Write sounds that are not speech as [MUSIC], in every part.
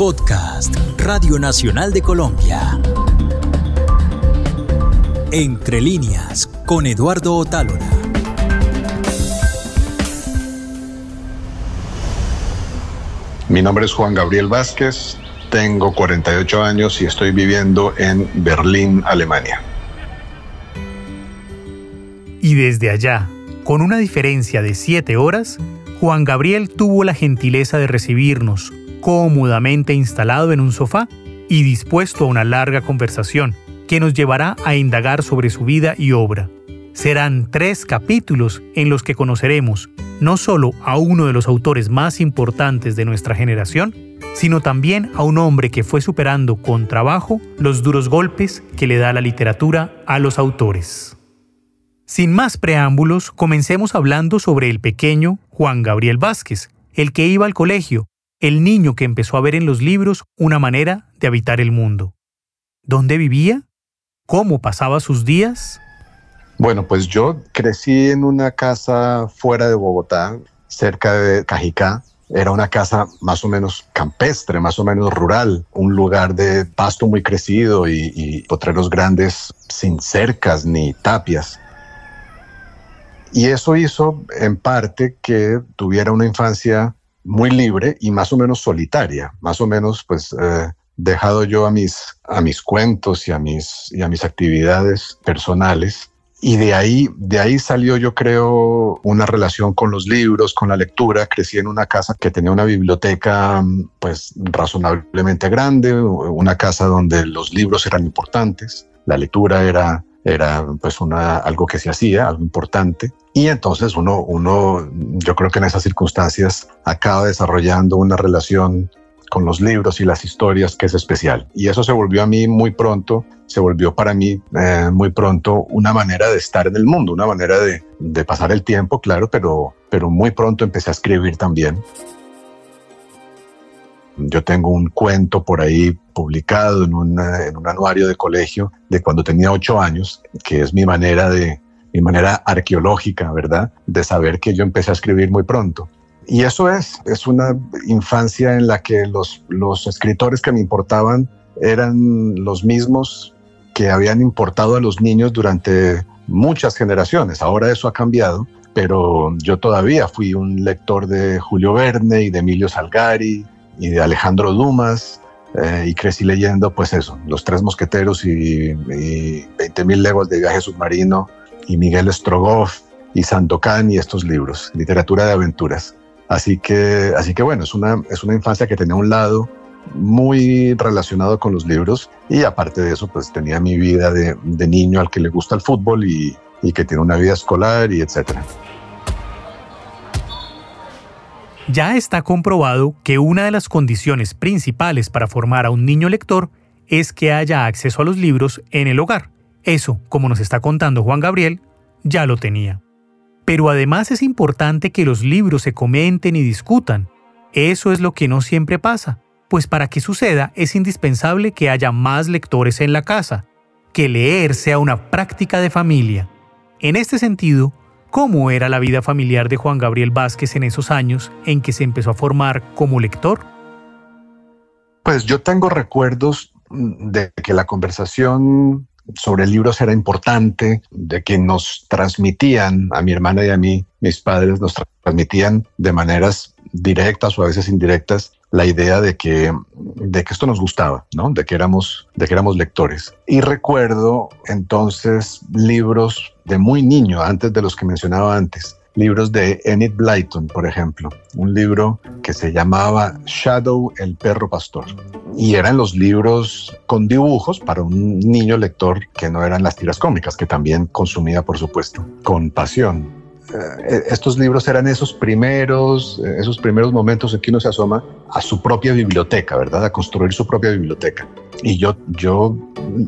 Podcast Radio Nacional de Colombia. Entre líneas con Eduardo Otálora. Mi nombre es Juan Gabriel Vázquez, tengo 48 años y estoy viviendo en Berlín, Alemania. Y desde allá, con una diferencia de 7 horas, Juan Gabriel tuvo la gentileza de recibirnos, cómodamente instalado en un sofá y dispuesto a una larga conversación que nos llevará a indagar sobre su vida y obra. Serán tres capítulos en los que conoceremos no solo a uno de los autores más importantes de nuestra generación, sino también a un hombre que fue superando con trabajo los duros golpes que le da la literatura a los autores. Sin más preámbulos, comencemos hablando sobre el pequeño Juan Gabriel Vázquez, el que iba al colegio, el niño que empezó a ver en los libros una manera de habitar el mundo. ¿Dónde vivía? ¿Cómo pasaba sus días? Bueno, pues yo crecí en una casa fuera de Bogotá, cerca de Cajicá. Era una casa más o menos campestre, más o menos rural, un lugar de pasto muy crecido y, y potreros grandes sin cercas ni tapias. Y eso hizo en parte que tuviera una infancia muy libre y más o menos solitaria, más o menos pues eh, dejado yo a mis, a mis cuentos y a mis, y a mis actividades personales. Y de ahí, de ahí salió, yo creo, una relación con los libros, con la lectura. Crecí en una casa que tenía una biblioteca, pues, razonablemente grande, una casa donde los libros eran importantes, la lectura era era pues una, algo que se hacía, algo importante. Y entonces uno, uno, yo creo que en esas circunstancias acaba desarrollando una relación con los libros y las historias que es especial. Y eso se volvió a mí muy pronto, se volvió para mí eh, muy pronto una manera de estar en el mundo, una manera de, de pasar el tiempo, claro, pero, pero muy pronto empecé a escribir también. Yo tengo un cuento por ahí publicado en, un anuario de colegio de cuando tenía ocho años, que es mi manera de, mi manera arqueológica, ¿verdad? De saber que yo empecé a escribir muy pronto. Y eso es, es una infancia en la que los, los escritores que me importaban eran los mismos que habían importado a los niños durante muchas generaciones. Ahora eso ha cambiado, pero yo todavía fui un lector de Julio Verne y de Emilio Salgari, y de Alejandro Dumas, eh, y crecí leyendo, pues eso, Los Tres Mosqueteros y, y 20.000 leguas de viaje submarino, y Miguel Strogoff, y Sandokan, y estos libros, literatura de aventuras. Así que, así que bueno, es una, es una infancia que tenía un lado muy relacionado con los libros y aparte de eso, pues tenía mi vida de, niño al que le gusta el fútbol y, y que tiene una vida escolar y etcétera. Ya está comprobado que una de las condiciones principales para formar a un niño lector es que haya acceso a los libros en el hogar. Eso, como nos está contando Juan Gabriel, ya lo tenía. Pero además es importante que los libros se comenten y discutan. Eso es lo que no siempre pasa, pues para que suceda es indispensable que haya más lectores en la casa, que leer sea una práctica de familia. En este sentido, ¿Cómo era la vida familiar de Juan Gabriel Vázquez en esos años en que se empezó a formar como lector? Pues yo tengo recuerdos de que la conversación sobre libros era importante, de que nos transmitían, a mi hermana y a mí, mis padres nos transmitían de maneras directas o a veces indirectas la idea de que, de que esto nos gustaba, ¿no? de, que éramos, de que éramos lectores. Y recuerdo entonces libros de muy niño, antes de los que mencionaba antes, libros de Enid Blyton, por ejemplo, un libro que se llamaba Shadow, el perro pastor. Y eran los libros con dibujos para un niño lector que no eran las tiras cómicas, que también consumía, por supuesto, con pasión. Eh, estos libros eran esos primeros, eh, esos primeros momentos en que uno se asoma a su propia biblioteca, ¿verdad? A construir su propia biblioteca. Y yo, yo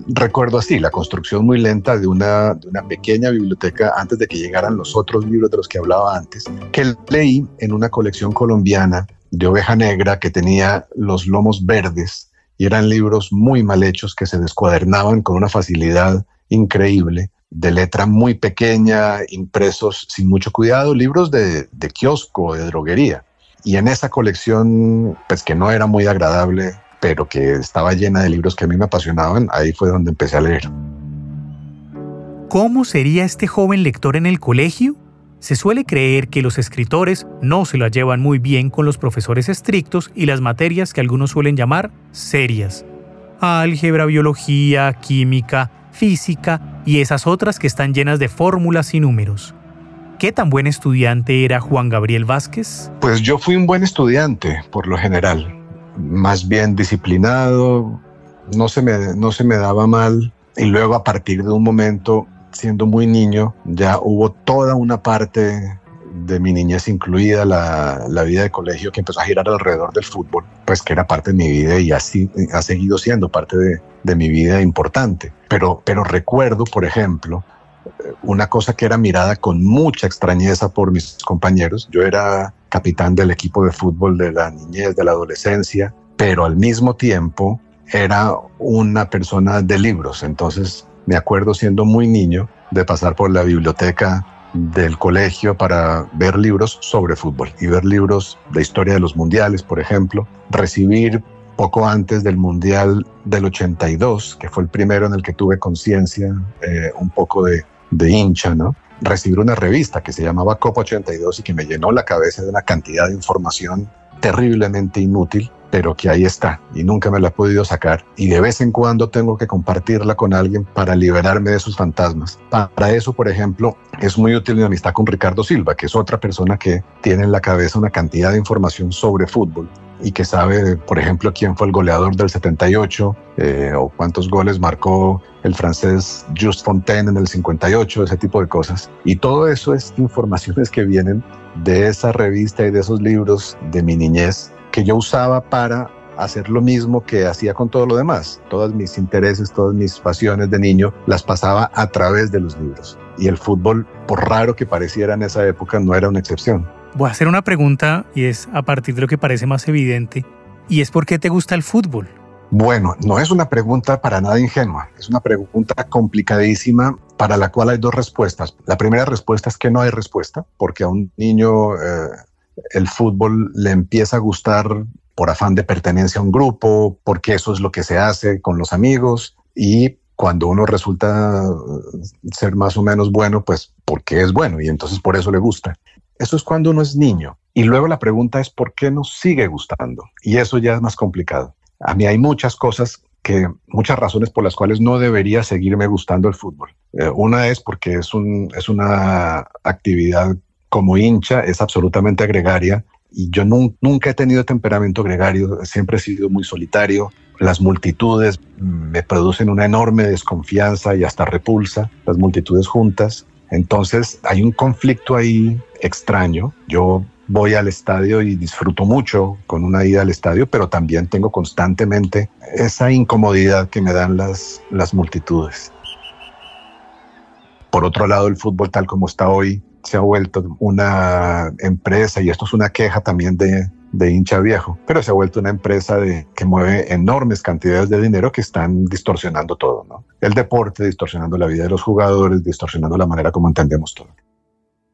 recuerdo así, la construcción muy lenta de una, de una pequeña biblioteca antes de que llegaran los otros libros de los que hablaba antes, que leí en una colección colombiana de oveja negra que tenía los lomos verdes y eran libros muy mal hechos que se descuadernaban con una facilidad increíble de letra muy pequeña, impresos sin mucho cuidado, libros de, de kiosco, de droguería. Y en esa colección, pues que no era muy agradable, pero que estaba llena de libros que a mí me apasionaban, ahí fue donde empecé a leer. ¿Cómo sería este joven lector en el colegio? Se suele creer que los escritores no se la llevan muy bien con los profesores estrictos y las materias que algunos suelen llamar serias. Álgebra, biología, química, física y esas otras que están llenas de fórmulas y números. ¿Qué tan buen estudiante era Juan Gabriel Vázquez? Pues yo fui un buen estudiante, por lo general. Más bien disciplinado, no se me, no se me daba mal. Y luego a partir de un momento siendo muy niño, ya hubo toda una parte de mi niñez, incluida la, la, vida de colegio, que empezó a girar alrededor del fútbol, pues que era parte de mi vida y así ha seguido siendo parte de, de mi vida importante. Pero, pero recuerdo, por ejemplo, una cosa que era mirada con mucha extrañeza por mis compañeros. Yo era capitán del equipo de fútbol de la niñez, de la adolescencia, pero al mismo tiempo era una persona de libros. Entonces me acuerdo siendo muy niño de pasar por la biblioteca del colegio para ver libros sobre fútbol y ver libros de historia de los mundiales, por ejemplo, recibir poco antes del Mundial del 82, que fue el primero en el que tuve conciencia eh, un poco de, de hincha, ¿no? Recibir una revista que se llamaba Copa 82 y que me llenó la cabeza de una cantidad de información terriblemente inútil pero que ahí está y nunca me la he podido sacar y de vez en cuando tengo que compartirla con alguien para liberarme de esos fantasmas. Para eso, por ejemplo, es muy útil mi amistad con Ricardo Silva, que es otra persona que tiene en la cabeza una cantidad de información sobre fútbol y que sabe, por ejemplo, quién fue el goleador del 78 eh, o cuántos goles marcó el francés Just Fontaine en el 58, ese tipo de cosas. Y todo eso es informaciones que vienen de esa revista y de esos libros de mi niñez que yo usaba para hacer lo mismo que hacía con todo lo demás. Todos mis intereses, todas mis pasiones de niño las pasaba a través de los libros. Y el fútbol, por raro que pareciera en esa época, no era una excepción. Voy a hacer una pregunta y es a partir de lo que parece más evidente. ¿Y es por qué te gusta el fútbol? Bueno, no es una pregunta para nada ingenua, es una pregunta complicadísima para la cual hay dos respuestas. La primera respuesta es que no hay respuesta, porque a un niño eh, el fútbol le empieza a gustar por afán de pertenencia a un grupo, porque eso es lo que se hace con los amigos y cuando uno resulta ser más o menos bueno, pues porque es bueno y entonces por eso le gusta. Eso es cuando uno es niño. Y luego la pregunta es por qué nos sigue gustando. Y eso ya es más complicado. A mí hay muchas cosas que, muchas razones por las cuales no debería seguirme gustando el fútbol. Eh, una es porque es, un, es una actividad como hincha es absolutamente gregaria y yo nunca he tenido temperamento gregario, siempre he sido muy solitario. Las multitudes me producen una enorme desconfianza y hasta repulsa, las multitudes juntas. Entonces hay un conflicto ahí extraño. Yo voy al estadio y disfruto mucho con una ida al estadio, pero también tengo constantemente esa incomodidad que me dan las, las multitudes. Por otro lado, el fútbol tal como está hoy se ha vuelto una empresa, y esto es una queja también de, de hincha viejo, pero se ha vuelto una empresa de, que mueve enormes cantidades de dinero que están distorsionando todo, ¿no? El deporte, distorsionando la vida de los jugadores, distorsionando la manera como entendemos todo.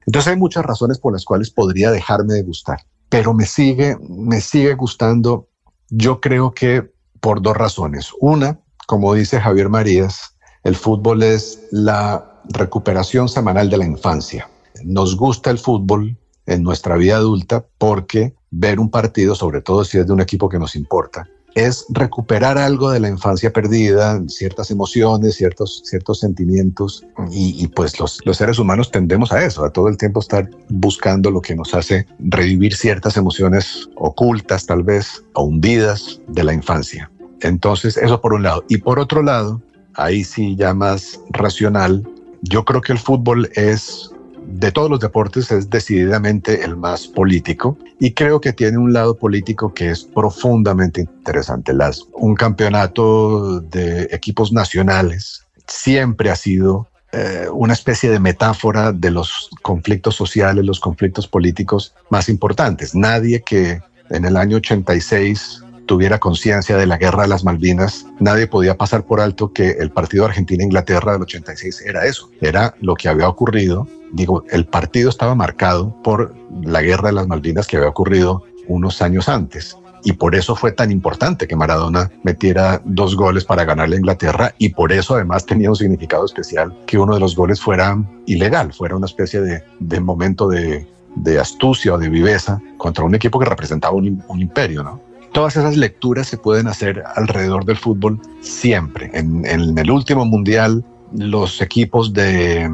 Entonces hay muchas razones por las cuales podría dejarme de gustar, pero me sigue, me sigue gustando, yo creo que por dos razones. Una, como dice Javier Marías, el fútbol es la recuperación semanal de la infancia nos gusta el fútbol en nuestra vida adulta porque ver un partido, sobre todo si es de un equipo que nos importa, es recuperar algo de la infancia perdida, ciertas emociones, ciertos, ciertos sentimientos. Y, pues los, los, seres humanos tendemos a eso, a todo el tiempo estar buscando lo que nos hace revivir ciertas emociones ocultas, tal vez, o hundidas de la infancia. Entonces, eso por un lado. Y por otro lado, ahí sí ya más racional, yo creo que el fútbol es de todos los deportes es decididamente el más político y creo que tiene un lado político que es profundamente interesante. Las, un campeonato de equipos nacionales siempre ha sido eh, una especie de metáfora de los conflictos sociales, los conflictos políticos más importantes. Nadie que en el año 86 tuviera conciencia de la guerra de las Malvinas, nadie podía pasar por alto que el partido Argentina-Inglaterra del 86 era eso, era lo que había ocurrido. Digo, el partido estaba marcado por la guerra de las Malvinas que había ocurrido unos años antes. Y por eso fue tan importante que Maradona metiera dos goles para ganarle a Inglaterra y por eso además tenía un significado especial que uno de los goles fuera ilegal, fuera una especie de, de momento de, de, astucia o de viveza contra un equipo que representaba un, imperio, ¿no? Todas esas lecturas se pueden hacer alrededor del fútbol siempre. En el último mundial, los equipos de,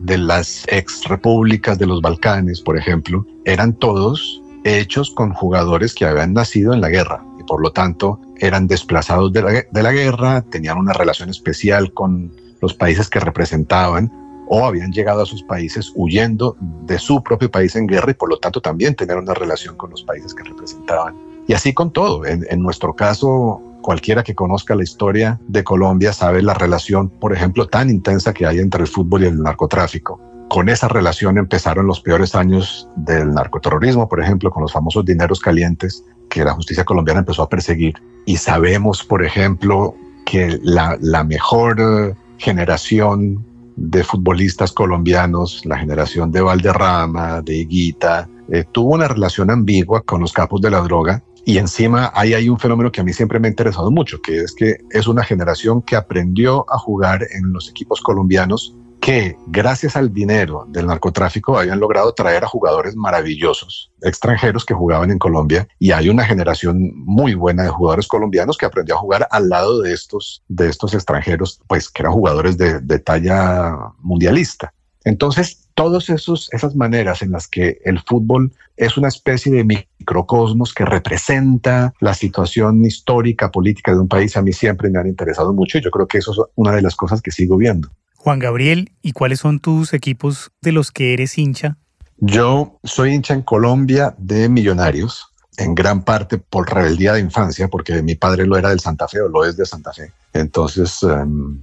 de las ex repúblicas de los Balcanes, por ejemplo, eran todos hechos con jugadores que habían nacido en la guerra y por lo tanto eran desplazados de la, de la guerra, tenían una relación especial con los países que representaban o habían llegado a sus países huyendo de su propio país en guerra y por lo tanto también tenían una relación con los países que representaban. Y así con todo. En, nuestro caso, cualquiera que conozca la historia de Colombia sabe la relación, por ejemplo, tan intensa que hay entre el fútbol y el narcotráfico con esa relación empezaron los peores años del narcoterrorismo, por ejemplo, con los famosos dineros calientes que la justicia colombiana empezó a perseguir. Y sabemos, por ejemplo, que la, mejor eh, generación de futbolistas colombianos, la generación de Valderrama, de Higuita, eh, tuvo una relación ambigua con los capos de la droga. Y encima ahí hay un fenómeno que a mí siempre me ha interesado mucho, que es que es una generación que aprendió a jugar en los equipos colombianos que gracias al dinero del narcotráfico habían logrado traer a jugadores maravillosos, extranjeros que jugaban en Colombia y hay una generación muy buena de jugadores colombianos que aprendió a jugar al lado de estos, de estos extranjeros, pues que eran jugadores de, de talla mundialista. Entonces, todas esas maneras en las que el fútbol es una especie de microcosmos que representa la situación histórica, política de un país, a mí siempre me han interesado mucho y yo creo que eso es una de las cosas que sigo viendo. Juan Gabriel, ¿y cuáles son tus equipos de los que eres hincha? Yo soy hincha en Colombia de Millonarios, en gran parte por rebeldía de infancia, porque mi padre lo era del Santa Fe o lo es de Santa Fe. Entonces, um,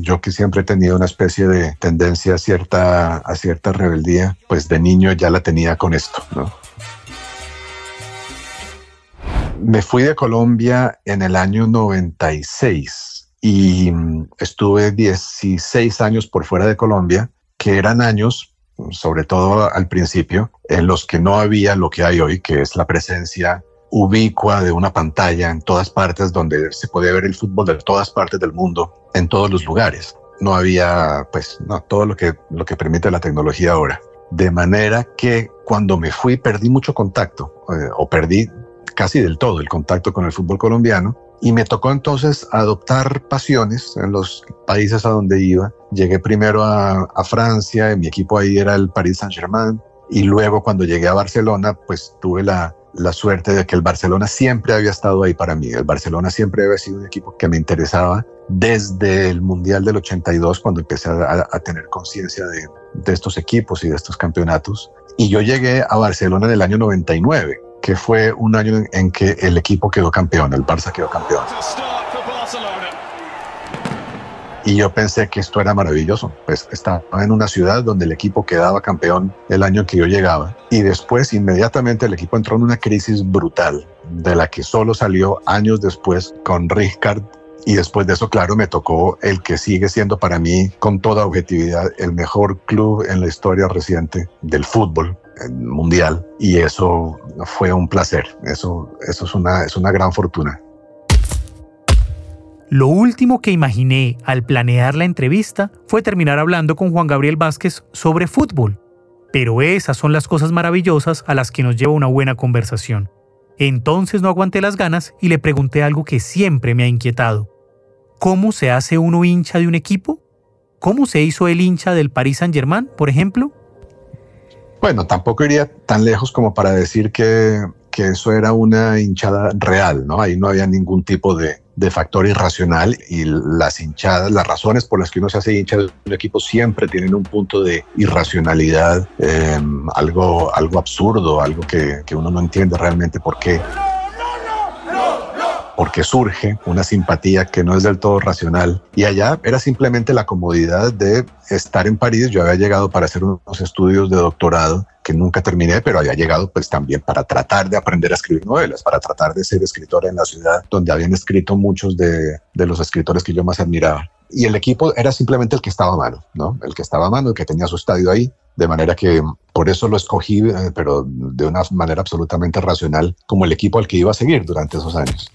yo que siempre he tenido una especie de tendencia a cierta, a cierta rebeldía, pues de niño ya la tenía con esto, ¿no? Me fui de Colombia en el año 96 y mm, estuve 16 años por fuera de Colombia, que eran años, sobre todo al principio, en los que no había lo que hay hoy, que es la presencia ubicua de una pantalla en todas partes donde se podía ver el fútbol de todas partes del mundo, en todos los lugares. No había, pues, no, todo lo que, lo que permite la tecnología ahora. De manera que cuando me fui perdí mucho contacto, eh, o perdí casi del todo el contacto con el fútbol colombiano, y me tocó entonces adoptar pasiones en los países a donde iba. Llegué primero a, a Francia, mi equipo ahí era el Paris Saint-Germain, y luego cuando llegué a Barcelona, pues tuve la, la suerte de que el Barcelona siempre había estado ahí para mí. El Barcelona siempre había sido un equipo que me interesaba desde el Mundial del 82, cuando empecé a, tener conciencia de, de estos equipos y de estos campeonatos. Y yo llegué a Barcelona en el año 99 que fue un año en, que el equipo quedó campeón, el Barça quedó campeón. Y yo pensé que esto era maravilloso, pues estaba en una ciudad donde el equipo quedaba campeón el año en que yo llegaba. Y después, inmediatamente, el equipo entró en una crisis brutal, de la que solo salió años después con Rijkaard y después de eso, claro, me tocó el que sigue siendo para mí, con toda objetividad, el mejor club en la historia reciente del fútbol mundial. Y eso fue un placer. Eso, eso es, una, es una gran fortuna. Lo último que imaginé al planear la entrevista fue terminar hablando con Juan Gabriel Vázquez sobre fútbol. Pero esas son las cosas maravillosas a las que nos lleva una buena conversación. Entonces no aguanté las ganas y le pregunté algo que siempre me ha inquietado. ¿Cómo se hace uno hincha de un equipo? ¿Cómo se hizo el hincha del Paris Saint-Germain, por ejemplo? Bueno, tampoco iría tan lejos como para decir que, que eso era una hinchada real, ¿no? Ahí no había ningún tipo de, de, factor irracional y las hinchadas, las razones por las que uno se hace hincha de un equipo siempre tienen un punto de irracionalidad, eh, algo, algo absurdo, algo que, que uno no entiende realmente por qué porque surge una simpatía que no es del todo racional. Y allá era simplemente la comodidad de estar en París. Yo había llegado para hacer unos estudios de doctorado que nunca terminé, pero había llegado pues también para tratar de aprender a escribir novelas, para tratar de ser escritor en la ciudad donde habían escrito muchos de, de los escritores que yo más admiraba y el equipo era simplemente el que estaba a mano, ¿no? El que estaba a mano, el que tenía su estadio ahí. de manera que por eso lo escogí, eh, pero de una manera absolutamente racional, como el equipo al que iba a seguir durante esos años.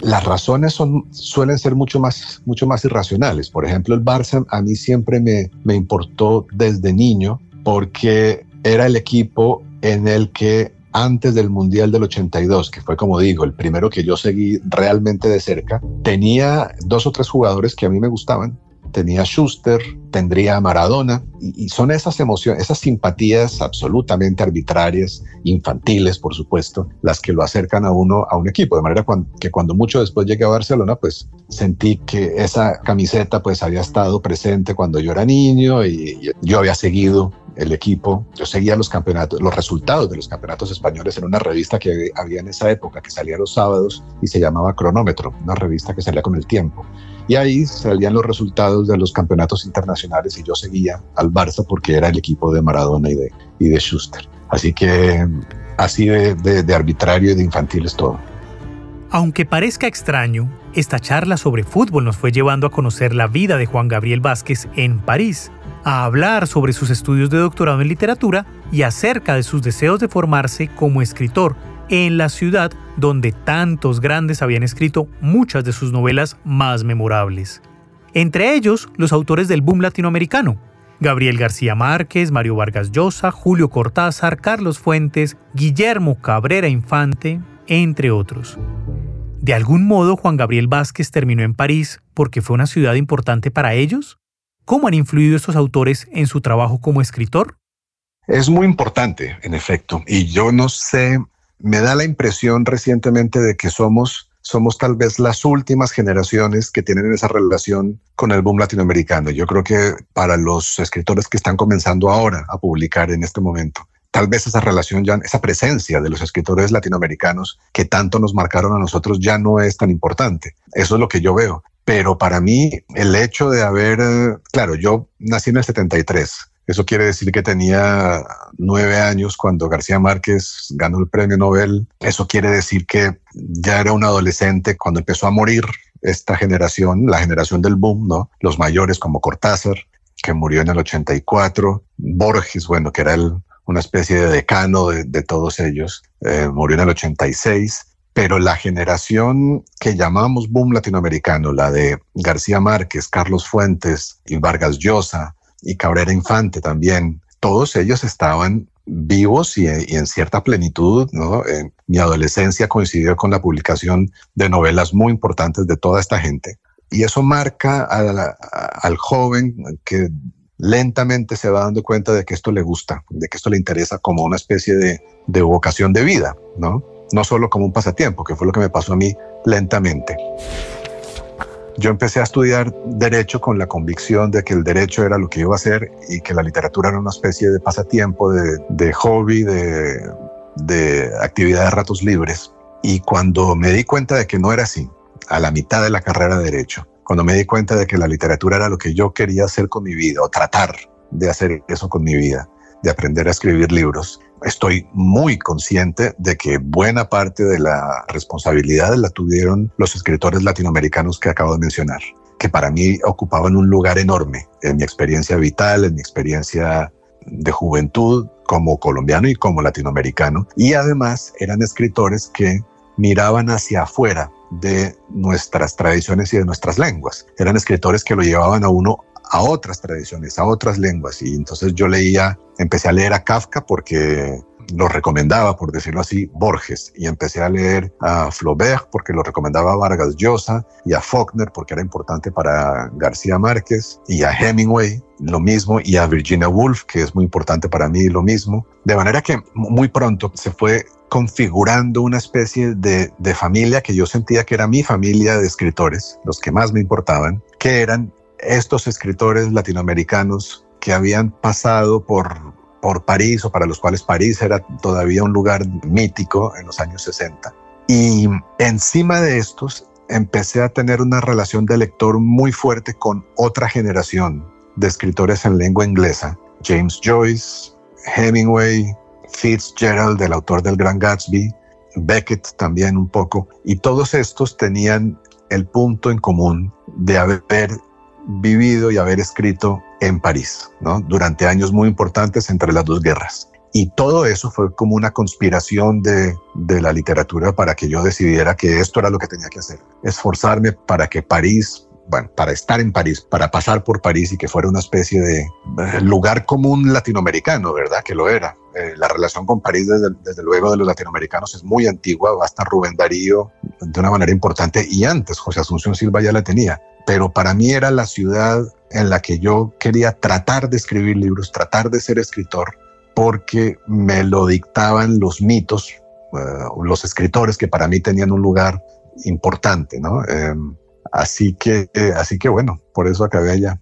Las razones suelen ser mucho más, mucho más irracionales. Por ejemplo, el Barça a mí siempre me, me importó desde niño porque era el equipo en el que antes del Mundial del 82, que fue como digo, el primero que yo seguí realmente de cerca, tenía dos o tres jugadores que a mí me gustaban tenía Schuster, tendría Maradona, y, son esas emociones, esas simpatías absolutamente arbitrarias, infantiles, por supuesto, las que lo acercan a uno a un equipo, de manera que cuando mucho después llegué a Barcelona, pues sentí que esa camiseta pues había estado presente cuando yo era niño y yo había seguido el equipo, yo seguía los campeonatos, los resultados de los campeonatos españoles en una revista que había en esa época, que salía los sábados y se llamaba Cronómetro, una revista que salía con el tiempo. Y ahí salían los resultados de los campeonatos internacionales y yo seguía al Barça porque era el equipo de Maradona y de, y de Schuster. Así que así de, de arbitrario y de infantil es todo. Aunque parezca extraño, esta charla sobre fútbol nos fue llevando a conocer la vida de Juan Gabriel Vázquez en París, a hablar sobre sus estudios de doctorado en literatura y acerca de sus deseos de formarse como escritor en la ciudad donde tantos grandes habían escrito muchas de sus novelas más memorables. Entre ellos, los autores del boom latinoamericano, Gabriel García Márquez, Mario Vargas Llosa, Julio Cortázar, Carlos Fuentes, Guillermo Cabrera Infante, entre otros. ¿De algún modo Juan Gabriel Vázquez terminó en París porque fue una ciudad importante para ellos? ¿Cómo han influido estos autores en su trabajo como escritor? Es muy importante, en efecto, y yo no sé, me da la impresión recientemente de que somos somos tal vez las últimas generaciones que tienen esa relación con el boom latinoamericano. Yo creo que para los escritores que están comenzando ahora a publicar en este momento, tal vez esa relación ya, esa presencia de los escritores latinoamericanos que tanto nos marcaron a nosotros ya no es tan importante. Eso es lo que yo veo. Pero para mí, el hecho de haber, claro, yo nací en el 73. Eso quiere decir que tenía nueve años cuando García Márquez ganó el premio Nobel. Eso quiere decir que ya era un adolescente cuando empezó a morir esta generación, la generación del boom, ¿no? Los mayores como Cortázar, que murió en el 84, Borges, bueno, que era una especie de decano de, todos ellos, eh, murió en el 86 pero la generación que llamamos boom latinoamericano, la de García Márquez, Carlos Fuentes y Vargas Llosa y Cabrera Infante también, todos ellos estaban vivos y, en cierta plenitud. mi adolescencia coincidió con la publicación de novelas muy importantes de toda esta gente. Y eso marca al joven que lentamente se va dando cuenta de que esto le gusta, de que esto le interesa como una especie de, vocación de vida, ¿no? no solo como un pasatiempo, que fue lo que me pasó a mí lentamente. Yo empecé a estudiar derecho con la convicción de que el derecho era lo que iba a hacer y que la literatura era una especie de pasatiempo, de, hobby, de actividad de ratos libres. Y cuando me di cuenta de que no era así, a la mitad de la carrera de derecho, cuando me di cuenta de que la literatura era lo que yo quería hacer con mi vida o tratar de hacer eso con mi vida, de aprender a escribir libros, estoy muy consciente de que buena parte de la responsabilidad la tuvieron los escritores latinoamericanos que acabo de mencionar, que para mí ocupaban un lugar enorme en mi experiencia vital, en mi experiencia de juventud como colombiano y como latinoamericano. Y además eran escritores que miraban hacia afuera de nuestras tradiciones y de nuestras lenguas. Eran escritores que lo llevaban a uno a otras tradiciones, a otras lenguas. Y entonces yo leía, empecé a leer a Kafka porque lo recomendaba, por decirlo así, Borges. Y empecé a leer a Flaubert porque lo recomendaba Vargas Llosa y a Faulkner porque era importante para García Márquez y a Hemingway lo mismo y a Virginia Woolf que es muy importante para mí lo mismo. De manera que muy pronto se fue configurando una especie de, familia que yo sentía que era mi familia de escritores, los que más me importaban, que eran estos escritores latinoamericanos que habían pasado por, por París o para los cuales París era todavía un lugar mítico en los años 60. Y encima de estos empecé a tener una relación de lector muy fuerte con otra generación de escritores en lengua inglesa, James Joyce, Hemingway, Fitzgerald, el autor del Gran Gatsby, Beckett también un poco, y todos estos tenían el punto en común de haber vivido y haber escrito en París, ¿no? Durante años muy importantes entre las dos guerras. Y todo eso fue como una conspiración de, de, la literatura para que yo decidiera que esto era lo que tenía que hacer. Esforzarme para que París, bueno, para estar en París, para pasar por París y que fuera una especie de eh, lugar común latinoamericano, ¿verdad? Que lo era. Eh, la relación con París, desde, luego, de los latinoamericanos es muy antigua, hasta Rubén Darío de una manera importante y antes José Asunción Silva ya la tenía. Pero para mí era la ciudad en la que yo quería tratar de escribir libros, tratar de ser escritor porque me lo dictaban los mitos, eh, los escritores que para mí tenían un lugar importante, ¿no? Em, así que, eh, así que bueno, por eso acabé allá.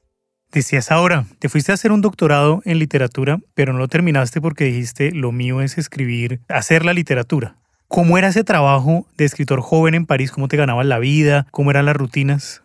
Decías ahora, te fuiste a hacer un doctorado en literatura, pero no lo terminaste porque dijiste, lo mío es escribir, hacer la literatura. ¿Cómo era ese trabajo de escritor joven en París? ¿Cómo te ganabas la vida? ¿Cómo eran las rutinas?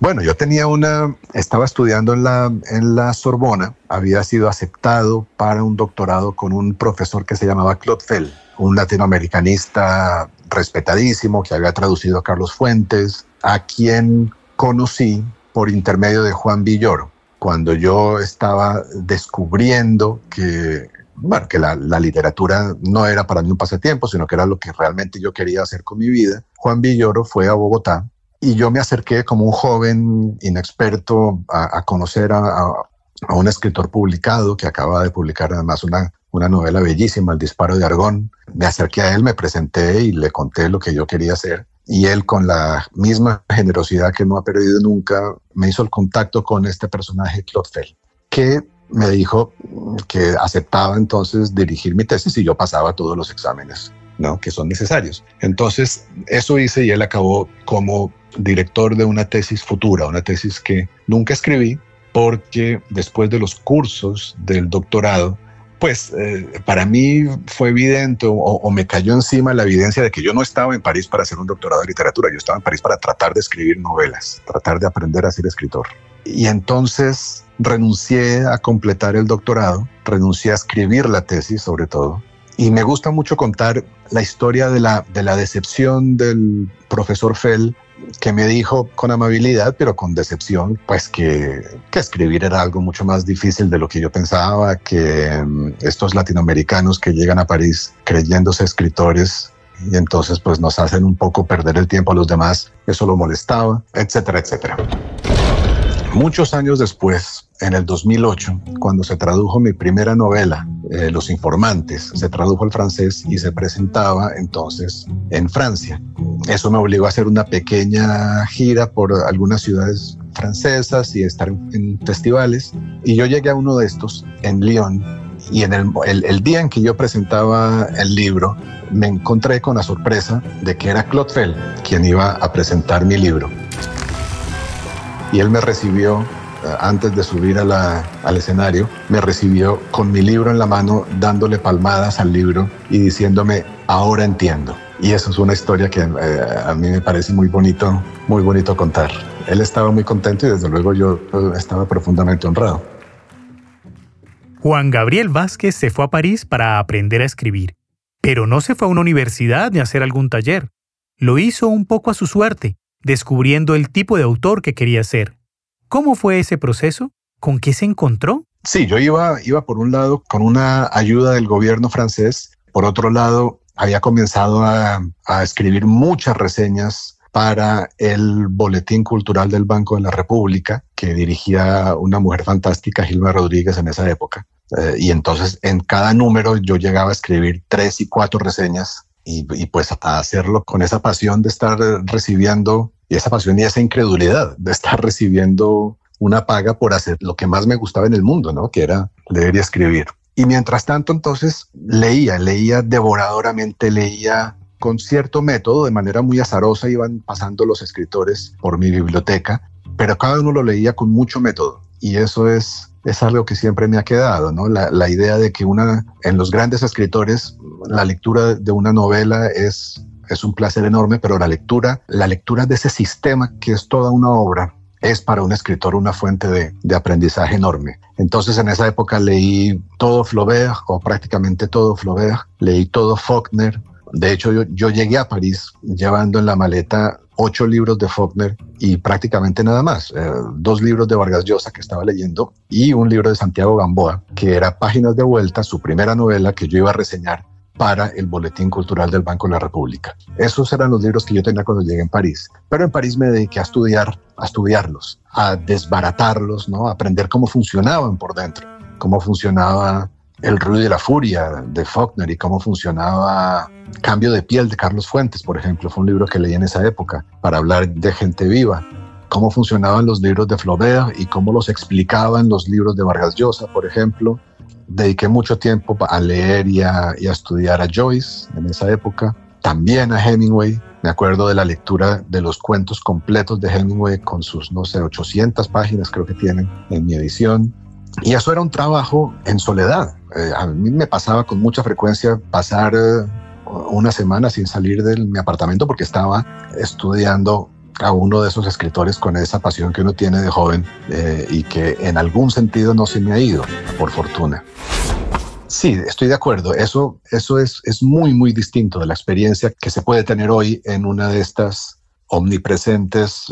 Bueno, yo tenía una, estaba estudiando en la, en la Sorbona, había sido aceptado para un doctorado con un profesor que se llamaba Claude Fell, un latinoamericanista respetadísimo que había traducido a Carlos Fuentes, a quien conocí por intermedio de Juan Villoro, cuando yo estaba descubriendo que, bueno, que la, la, literatura no era para mí un pasatiempo, sino que era lo que realmente yo quería hacer con mi vida. Juan Villoro fue a Bogotá y yo me acerqué como un joven inexperto a, conocer a, un escritor publicado que acaba de publicar además una, una novela bellísima, El disparo de Argón. Me acerqué a él, me presenté y le conté lo que yo quería hacer. Y él, con la misma generosidad que no ha perdido nunca, me hizo el contacto con este personaje, Claude que me dijo que aceptaba entonces dirigir mi tesis y yo pasaba todos los exámenes ¿no? que son necesarios. Entonces, eso hice y él acabó como director de una tesis futura, una tesis que nunca escribí porque después de los cursos del doctorado, pues eh, para mí fue evidente o, o, me cayó encima la evidencia de que yo no estaba en París para hacer un doctorado de literatura, yo estaba en París para tratar de escribir novelas, tratar de aprender a ser escritor. Y entonces renuncié a completar el doctorado, renuncié a escribir la tesis sobre todo, y me gusta mucho contar la historia de la, de la decepción del profesor Fell que me dijo con amabilidad, pero con decepción, pues que, que, escribir era algo mucho más difícil de lo que yo pensaba, que um, estos latinoamericanos que llegan a París creyéndose escritores y entonces pues nos hacen un poco perder el tiempo a los demás, eso lo molestaba, etcétera, etcétera. Muchos años después, en el 2008, cuando se tradujo mi primera novela, eh, Los Informantes, se tradujo al francés y se presentaba entonces en Francia. Eso me obligó a hacer una pequeña gira por algunas ciudades francesas y estar en, festivales. Y yo llegué a uno de estos en Lyon y en el, el, día en que yo presentaba el libro, me encontré con la sorpresa de que era Claude Fell quien iba a presentar mi libro y él me recibió eh, antes de subir al escenario, me recibió con mi libro en la mano, dándole palmadas al libro y diciéndome, ahora entiendo. Y eso es una historia que eh, a mí me parece muy bonito, muy bonito contar. Él estaba muy contento y desde luego yo eh, estaba profundamente honrado. Juan Gabriel Vázquez se fue a París para aprender a escribir, pero no se fue a una universidad ni a hacer algún taller. Lo hizo un poco a su suerte, descubriendo el tipo de autor que quería ser. ¿Cómo fue ese proceso? ¿Con qué se encontró? Sí, yo iba, iba por un lado con una ayuda del gobierno francés, por otro lado había comenzado a, escribir muchas reseñas para el Boletín Cultural del Banco de la República, que dirigía una mujer fantástica, Gilma Rodríguez, en esa época. Eh, y entonces en cada número yo llegaba a escribir tres y cuatro reseñas y, pues a hacerlo con esa pasión de estar recibiendo y esa pasión y esa incredulidad de estar recibiendo una paga por hacer lo que más me gustaba en el mundo, ¿no? Que era leer y escribir. Y mientras tanto, entonces leía, leía devoradoramente, leía con cierto método, de manera muy azarosa, iban pasando los escritores por mi biblioteca, pero cada uno lo leía con mucho método. Y eso es, es algo que siempre me ha quedado, ¿no? La, la idea de que una, en los grandes escritores, la lectura de una novela es es un placer enorme, pero la lectura, la lectura de ese sistema que es toda una obra, es para un escritor una fuente de, de, aprendizaje enorme. Entonces en esa época leí todo Flaubert o prácticamente todo Flaubert, leí todo Faulkner. De hecho yo, yo llegué a París llevando en la maleta ocho libros de Faulkner y prácticamente nada más. Eh, dos libros de Vargas Llosa que estaba leyendo y un libro de Santiago Gamboa, que era Páginas de Vuelta, su primera novela que yo iba a reseñar para el Boletín Cultural del Banco de la República. Esos eran los libros que yo tenía cuando llegué en París. Pero en París me dediqué a estudiar, a estudiarlos, a desbaratarlos, ¿no? a aprender cómo funcionaban por dentro, cómo funcionaba el ruido y la furia de Faulkner y cómo funcionaba Cambio de piel de Carlos Fuentes, por ejemplo, fue un libro que leí en esa época para hablar de gente viva. Cómo funcionaban los libros de Flaubert y cómo los explicaban los libros de Vargas Llosa, por ejemplo. Dediqué mucho tiempo a leer y a, y a estudiar a Joyce en esa época, también a Hemingway. Me acuerdo de la lectura de los cuentos completos de Hemingway con sus, no sé, 800 páginas creo que tienen en mi edición. Y eso era un trabajo en soledad. Eh, a mí me pasaba con mucha frecuencia pasar eh, una semana sin salir de mi apartamento porque estaba estudiando a uno de esos escritores con esa pasión que uno tiene de joven eh, y que en algún sentido no se me ha ido, por fortuna. Sí, estoy de acuerdo. Eso, eso es, es muy, muy distinto de la experiencia que se puede tener hoy en una de estas omnipresentes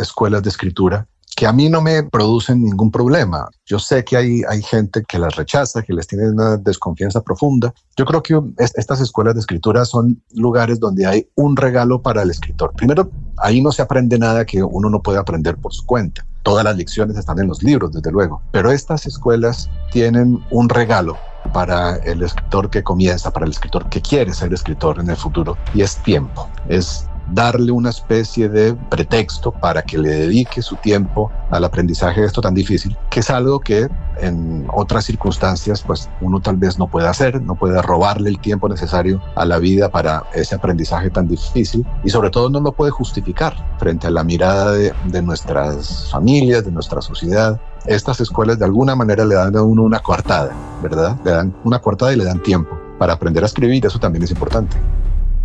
escuelas de escritura que a mí no me producen ningún problema. Yo sé que hay, hay gente que las rechaza, que les tiene una desconfianza profunda. Yo creo que estas escuelas de escritura son lugares donde hay un regalo para el escritor. Primero, ahí no se aprende nada que uno no puede aprender por su cuenta. Todas las lecciones están en los libros, desde luego. Pero estas escuelas tienen un regalo para el escritor que comienza, para el escritor que quiere ser escritor en el futuro, y es tiempo. Es darle una especie de pretexto para que le dedique su tiempo al aprendizaje de esto tan difícil, que es algo que en otras circunstancias pues uno tal vez no puede hacer, no puede robarle el tiempo necesario a la vida para ese aprendizaje tan difícil y sobre todo no lo puede justificar frente a la mirada de, de nuestras familias, de nuestra sociedad. Estas escuelas de alguna manera le dan a uno una coartada, ¿verdad? Le dan una coartada y le dan tiempo para aprender a escribir, eso también es importante.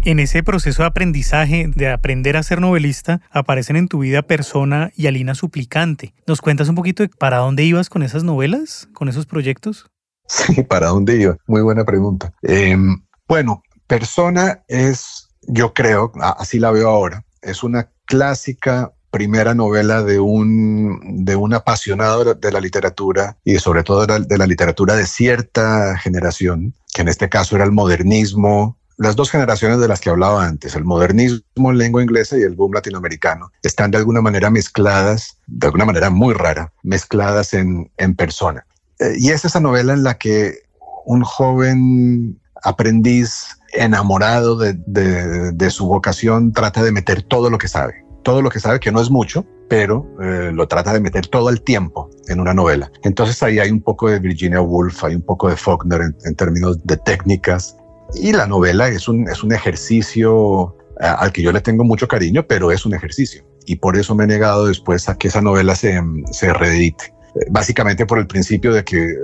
En ese proceso de aprendizaje, de aprender a ser novelista, aparecen en tu vida Persona y Alina Suplicante. ¿Nos cuentas un poquito de para dónde ibas con esas novelas, con esos proyectos? [LAUGHS] Sí, ¿para dónde iba? Muy buena pregunta. Em, bueno, Persona es, yo creo, así la veo ahora, es una clásica primera novela de un, de un apasionado de la literatura y sobre todo de la literatura de cierta generación, que en este caso era el modernismo las dos generaciones de las que hablaba antes, el modernismo en lengua inglesa y el boom latinoamericano, están de alguna manera mezcladas, de alguna manera muy rara, mezcladas en, persona. Eh, y es esa novela en la que un joven aprendiz enamorado de, su vocación trata de meter todo lo que sabe, todo lo que sabe, que no es mucho, pero eh, lo trata de meter todo el tiempo en una novela. Entonces ahí hay un poco de Virginia Woolf, hay un poco de Faulkner en términos de técnicas, y la novela es un, es un ejercicio eh, al que yo le tengo mucho cariño, pero es un ejercicio. Y por eso me he negado después a que esa novela se, se reedite. Eh, básicamente por el principio de que eh,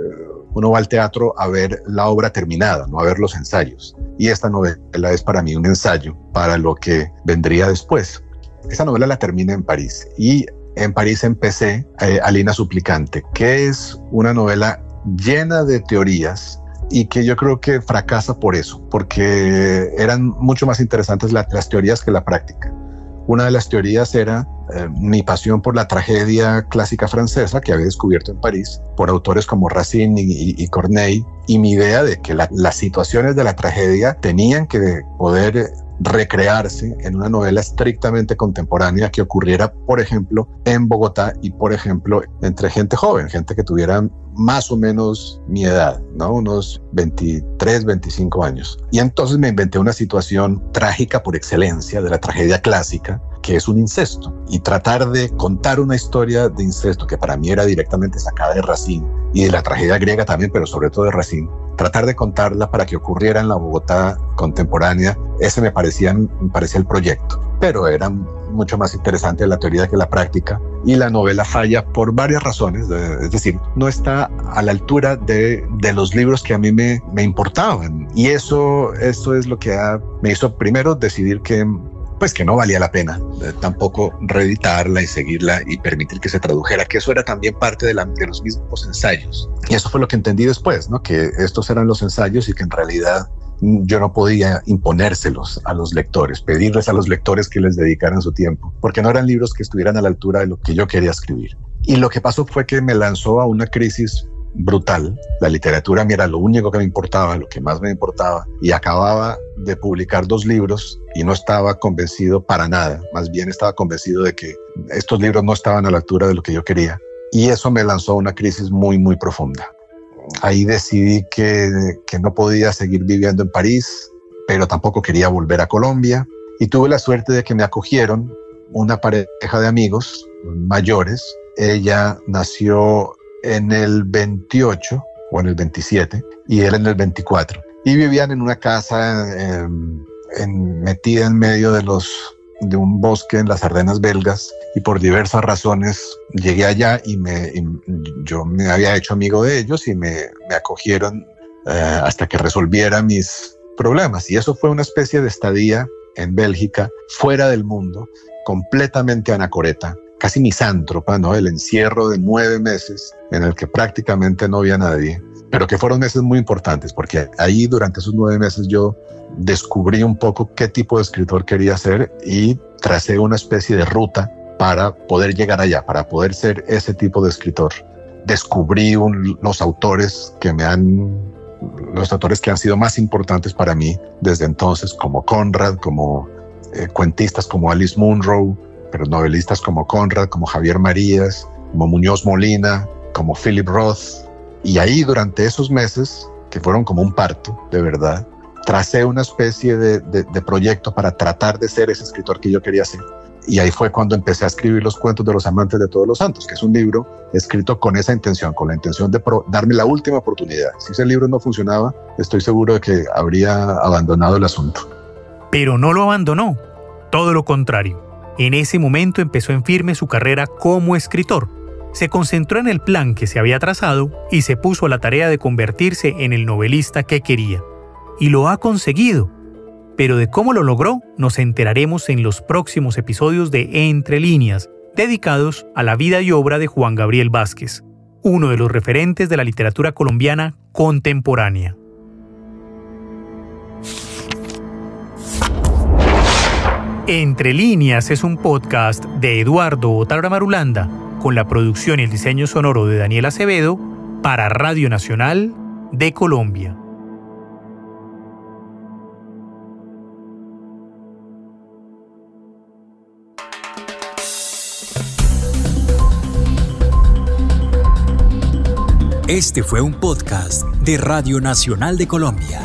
uno va al teatro a ver la obra terminada, no a ver los ensayos. Y esta novela es para mí un ensayo para lo que vendría después. Esa novela la termina en París y en París empecé Alina Suplicante, que es una novela llena de teorías y que yo creo que fracasa por eso, porque eran mucho más interesantes las teorías que la práctica. Una de las teorías era eh, mi pasión por la tragedia clásica francesa que había descubierto en París por autores como Racine y, Corneille y mi idea de que las situaciones de la tragedia tenían que poder recrearse en una novela estrictamente contemporánea que ocurriera, por ejemplo, en Bogotá y, por ejemplo, entre gente joven, gente que tuviera más o menos mi edad, ¿no? Unos 23, 25 años. Y entonces me inventé una situación trágica por excelencia de la tragedia clásica, que es un incesto. Y tratar de contar una historia de incesto que para mí era directamente sacada de Racine y de la tragedia griega también, pero sobre todo de Racine, tratar de contarla para que ocurriera en la Bogotá contemporánea, ese me parecía, me parecía el proyecto. Pero era mucho más interesante la teoría que la práctica y la novela falla por varias razones, es decir, no está a la altura de, de los libros que a mí me, me importaban y eso, eso es lo que me hizo primero decidir que pues que no valía la pena eh, tampoco reeditarla y seguirla y permitir que se tradujera, que eso era también parte de, de, los mismos ensayos. Y eso fue lo que entendí después, ¿no? que estos eran los ensayos y que en realidad yo no podía imponérselos a los lectores, pedirles a los lectores que les dedicaran su tiempo, porque no eran libros que estuvieran a la altura de lo que yo quería escribir. Y lo que pasó fue que me lanzó a una crisis brutal. La literatura mira lo único que me importaba, lo que más me importaba, y acababa de publicar dos libros y no estaba convencido para nada, más bien estaba convencido de que estos libros no estaban a la altura de lo que yo quería. Y eso me lanzó a una crisis muy, muy profunda. Ahí decidí que, que no podía seguir viviendo en París, pero tampoco quería volver a Colombia. Y tuve la suerte de que me acogieron una pareja de amigos mayores. Ella nació en el 28 o en el 27 y él en el 24. Y vivían en una casa em, metida en medio de los de un bosque en las Ardenas belgas y por diversas razones llegué allá y, me, yo me había hecho amigo de ellos y me, me acogieron eh, hasta que resolviera mis problemas. Y eso fue una especie de estadía en Bélgica, fuera del mundo, completamente anacoreta, casi misántropa, ¿no? El encierro de nueve meses en el que prácticamente no había nadie, pero que fueron meses muy importantes, porque ahí durante esos nueve meses yo descubrí un poco qué tipo de escritor quería ser y tracé una especie de ruta para poder llegar allá, para poder ser ese tipo de escritor. Descubrí los autores que me han, los autores que han sido más importantes para mí desde entonces, como Conrad, como eh, cuentistas como Alice Munro, pero novelistas como Conrad, como Javier Marías, como Muñoz Molina, como Philip Roth. Y ahí durante esos meses, que fueron como un parto, de verdad, tracé una especie de, proyecto para tratar de ser ese escritor que yo quería ser. Y ahí fue cuando empecé a escribir los cuentos de los amantes de todos los santos, que es un libro escrito con esa intención, con la intención de darme la última oportunidad. Si ese libro no funcionaba, estoy seguro de que habría abandonado el asunto. Pero no lo abandonó, todo lo contrario en ese momento empezó en firme su carrera como escritor. Se concentró en el plan que se había trazado y se puso a la tarea de convertirse en el novelista que quería. Y lo ha conseguido. Pero de cómo lo logró nos enteraremos en los próximos episodios de Entre líneas, dedicados a la vida y obra de Juan Gabriel Vázquez, uno de los referentes de la literatura colombiana contemporánea. Entre líneas es un podcast de Eduardo Otárola Marulanda con la producción y el diseño sonoro de Daniel Acevedo para Radio Nacional de Colombia. Este fue un podcast de Radio Nacional de Colombia.